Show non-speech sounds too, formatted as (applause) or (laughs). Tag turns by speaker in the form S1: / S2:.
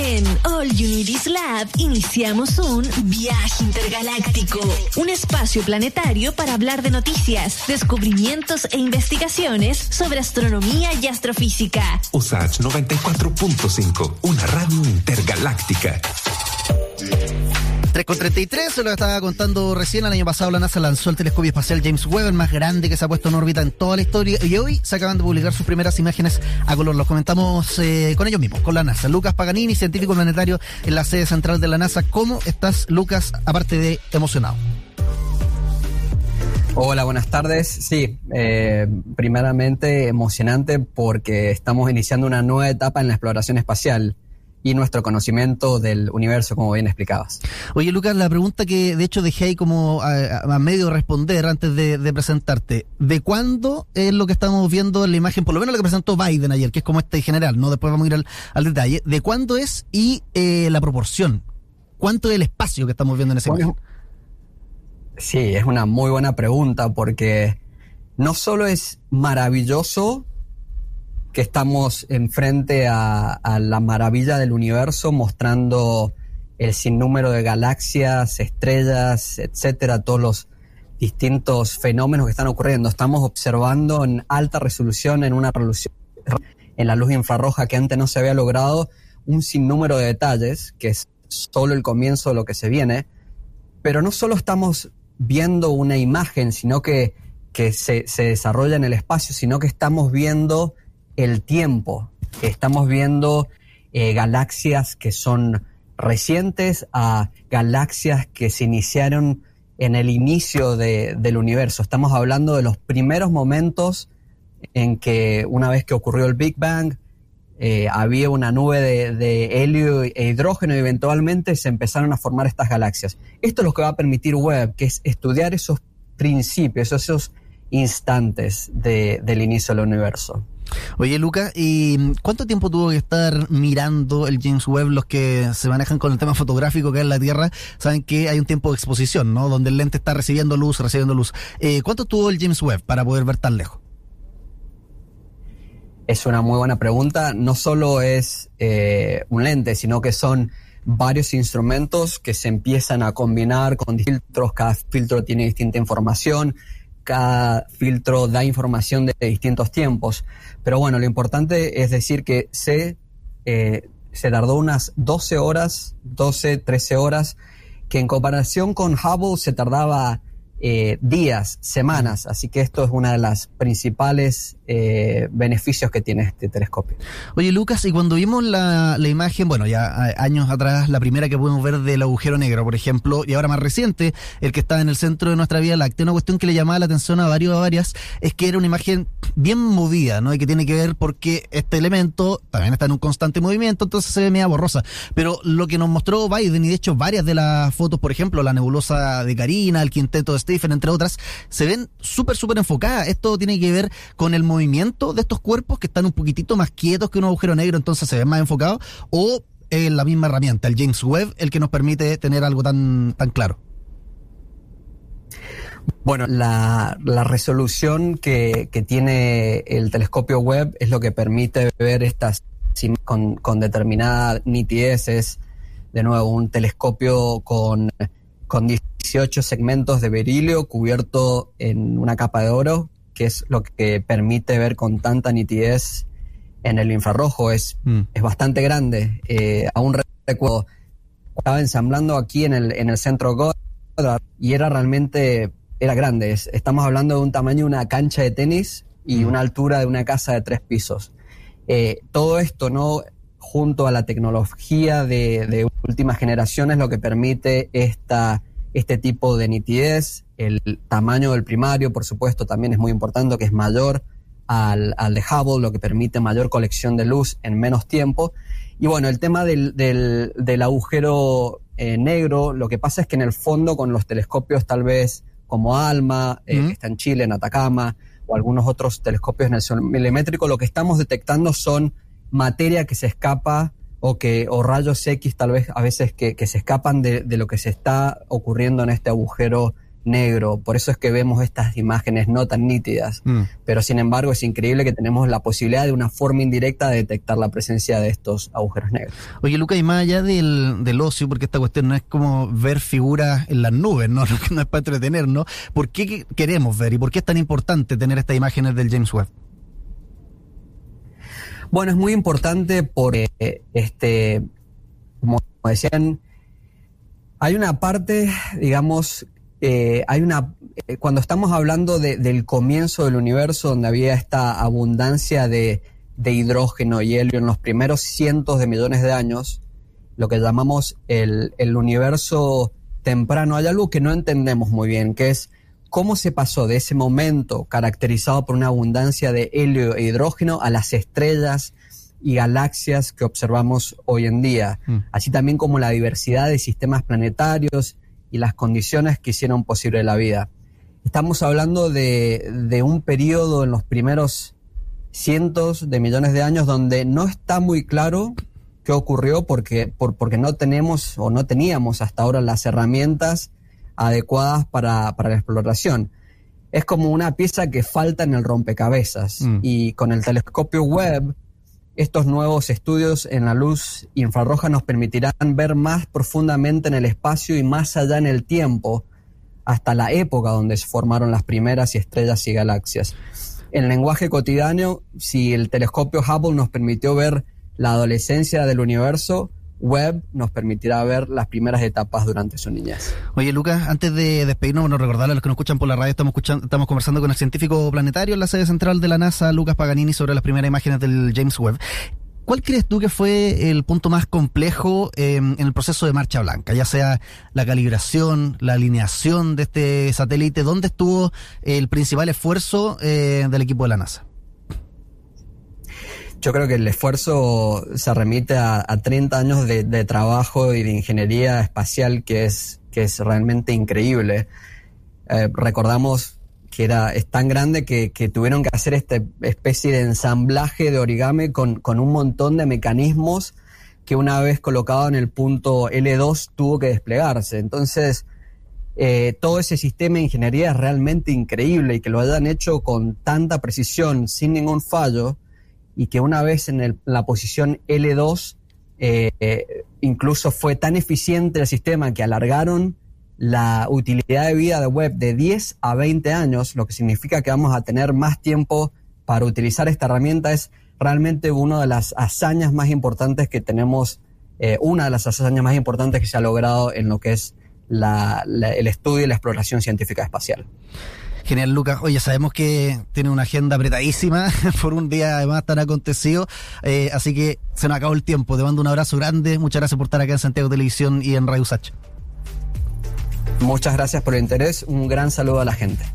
S1: En All Unities Lab iniciamos un viaje intergaláctico, un espacio planetario para hablar de noticias, descubrimientos e investigaciones sobre astronomía y astrofísica.
S2: USACH 94.5, una radio intergaláctica.
S3: 3 con 33, se lo estaba contando recién. El año pasado la NASA lanzó el telescopio espacial James Webb, el más grande que se ha puesto en órbita en toda la historia. Y hoy se acaban de publicar sus primeras imágenes a color. Los comentamos eh, con ellos mismos, con la NASA. Lucas Paganini, científico planetario en la sede central de la NASA. ¿Cómo estás, Lucas, aparte de emocionado?
S4: Hola, buenas tardes. Sí, eh, primeramente emocionante porque estamos iniciando una nueva etapa en la exploración espacial y nuestro conocimiento del universo, como bien explicabas.
S3: Oye, Lucas, la pregunta que de hecho dejé ahí como a, medio responder antes de, presentarte, ¿de cuándo es lo que estamos viendo en la imagen, por lo menos lo que presentó Biden ayer, que es como este general, ¿no? Después vamos a ir al, detalle, ¿de cuándo es y eh, la proporción? ¿Cuánto es el espacio que estamos viendo en ese imagen?
S4: Sí, es una muy buena pregunta porque no solo es maravilloso que estamos enfrente a, a la maravilla del universo, mostrando el sinnúmero de galaxias, estrellas, etcétera, todos los distintos fenómenos que están ocurriendo. Estamos observando en alta resolución, en una resolución en la luz infrarroja que antes no se había logrado, un sinnúmero de detalles, que es solo el comienzo de lo que se viene. Pero no solo estamos viendo una imagen, sino que, que se, se desarrolla en el espacio, sino que estamos viendo el tiempo. Estamos viendo eh, galaxias que son recientes a galaxias que se iniciaron en el inicio del universo. Estamos hablando de los primeros momentos en que una vez que ocurrió el Big Bang, eh, había una nube de, helio e hidrógeno y eventualmente se empezaron a formar estas galaxias. Esto es lo que va a permitir Webb, que es estudiar esos principios, esos instantes del inicio del universo.
S3: Oye, Luca, ¿y cuánto tiempo tuvo que estar mirando el James Webb? Los que se manejan con el tema fotográfico que es la Tierra saben que hay un tiempo de exposición, ¿no? Donde el lente está recibiendo luz, recibiendo luz. Eh, ¿Cuánto tuvo el James Webb para poder ver tan lejos?
S4: Es una muy buena pregunta. No solo es eh, un lente, sino que son varios instrumentos que se empiezan a combinar con filtros. Cada filtro tiene distinta información cada filtro da información de distintos tiempos. Pero bueno, lo importante es decir que se, eh, se tardó unas 12 horas, 12, 13 horas, que en comparación con Hubble se tardaba eh, días, semanas. Así que esto es una de las principales eh, beneficios que tiene este telescopio.
S3: Oye, Lucas, y cuando vimos la, la, imagen, bueno, ya años atrás, la primera que pudimos ver del agujero negro, por ejemplo, y ahora más reciente, el que está en el centro de nuestra Vía Láctea, una cuestión que le llamaba la atención a varios a varias, es que era una imagen bien movida, ¿no? Y que tiene que ver porque este elemento también está en un constante movimiento, entonces se ve media borrosa. Pero lo que nos mostró Biden, y de hecho varias de las fotos, por ejemplo, la nebulosa de Karina, el quinteto de Stephen, entre otras, se ven súper, súper enfocadas. Esto tiene que ver con el movimiento de estos cuerpos que están un poquitito más quietos que un agujero negro, entonces se ven más enfocados, o es la misma herramienta, el James Webb, el que nos permite tener algo tan, tan claro.
S4: Bueno, la, resolución que, tiene el telescopio Webb es lo que permite ver estas con, con determinada nitidez. Es, de nuevo, un telescopio con, con 18 segmentos de berilio cubierto en una capa de oro, que es lo que permite ver con tanta nitidez en el infrarrojo. Es, mm. es bastante grande. Eh, aún recuerdo, estaba ensamblando aquí en el, en el centro Goddard y era realmente, era grande. estamos hablando de un tamaño de una cancha de tenis y mm. una altura de una casa de tres pisos. Eh, todo esto, ¿no? junto a la tecnología de, de últimas generaciones, lo que permite esta este tipo de nitidez. El tamaño del primario, por supuesto, también es muy importante, que es mayor al, al de Hubble, lo que permite mayor colección de luz en menos tiempo. Y bueno, el tema del, del, agujero eh, negro, lo que pasa es que en el fondo con los telescopios tal vez como ALMA, eh, que está en Chile, en Atacama, o algunos otros telescopios en el sol milimétrico, lo que estamos detectando son materia que se escapa o, que, o rayos X tal vez a veces que, se escapan de, lo que se está ocurriendo en este agujero negro, por eso es que vemos estas imágenes no tan nítidas,
S3: Mm.
S4: pero sin embargo es increíble que tenemos la posibilidad de una forma indirecta de detectar la presencia de estos agujeros negros.
S3: Oye, Luca, y más allá del, del ocio, porque esta cuestión no es como ver figuras en las nubes, ¿no? (laughs) No, no es para entretenernos. ¿Por qué que- queremos ver y por qué es tan importante tener estas imágenes del James Webb?
S4: Bueno, es muy importante porque, este, como decían, hay una parte, digamos, eh, hay una, eh, cuando estamos hablando de- del comienzo del universo, donde había esta abundancia de, de hidrógeno y helio en los primeros cientos de millones de años, lo que llamamos el, el universo temprano, hay algo que no entendemos muy bien, que es cómo se pasó de ese momento caracterizado por una abundancia de helio e hidrógeno a las estrellas y galaxias que observamos hoy en día,
S3: Mm.
S4: así también como la diversidad de sistemas planetarios y las condiciones que hicieron posible la vida. Estamos hablando de, de un periodo en los primeros cientos de millones de años donde no está muy claro qué ocurrió porque, por- porque no tenemos o no teníamos hasta ahora las herramientas adecuadas para, para la exploración. Es como una pieza que falta en el rompecabezas
S3: Mm.
S4: y con el telescopio Webb estos nuevos estudios en la luz infrarroja nos permitirán ver más profundamente en el espacio y más allá en el tiempo, hasta la época donde se formaron las primeras estrellas y galaxias. En lenguaje cotidiano, si el telescopio Hubble nos permitió ver la adolescencia del universo, Webb nos permitirá ver las primeras etapas durante su niñez.
S3: Oye, Lucas, antes de despedirnos, bueno, recordarle a los que nos escuchan por la radio, estamos, escuchando, estamos conversando con el científico planetario en la sede central de la NASA, Lucas Paganini, sobre las primeras imágenes del James Webb. ¿Cuál crees tú que fue el punto más complejo eh, en el proceso de marcha blanca? Ya sea la calibración, la alineación de este satélite, ¿dónde estuvo el principal esfuerzo eh, del equipo de la NASA?
S4: Yo creo que el esfuerzo se remite a, a 30 años de, trabajo y de ingeniería espacial que es, que es realmente increíble. Eh, recordamos que era, es tan grande que, que tuvieron que hacer esta especie de ensamblaje de origami con, con un montón de mecanismos que una vez colocado en el punto L2 tuvo que desplegarse. Entonces, eh, todo ese sistema de ingeniería es realmente increíble y que lo hayan hecho con tanta precisión, sin ningún fallo, y que una vez en el- la posición L2, eh, incluso fue tan eficiente el sistema que alargaron la utilidad de vida de web de 10 a 20 años, lo que significa que vamos a tener más tiempo para utilizar esta herramienta, es realmente una de las hazañas más importantes que tenemos, eh, una de las hazañas más importantes que se ha logrado en lo que es la- el estudio y la exploración científica espacial.
S3: Genial, Lucas. Oye, sabemos que tiene una agenda apretadísima (laughs) por un día además tan acontecido, eh, así que se nos acabó el tiempo. Te mando un abrazo grande. Muchas gracias por estar acá en Santiago Televisión y en Radio Usach.
S4: Muchas gracias por el interés, un gran saludo a la gente.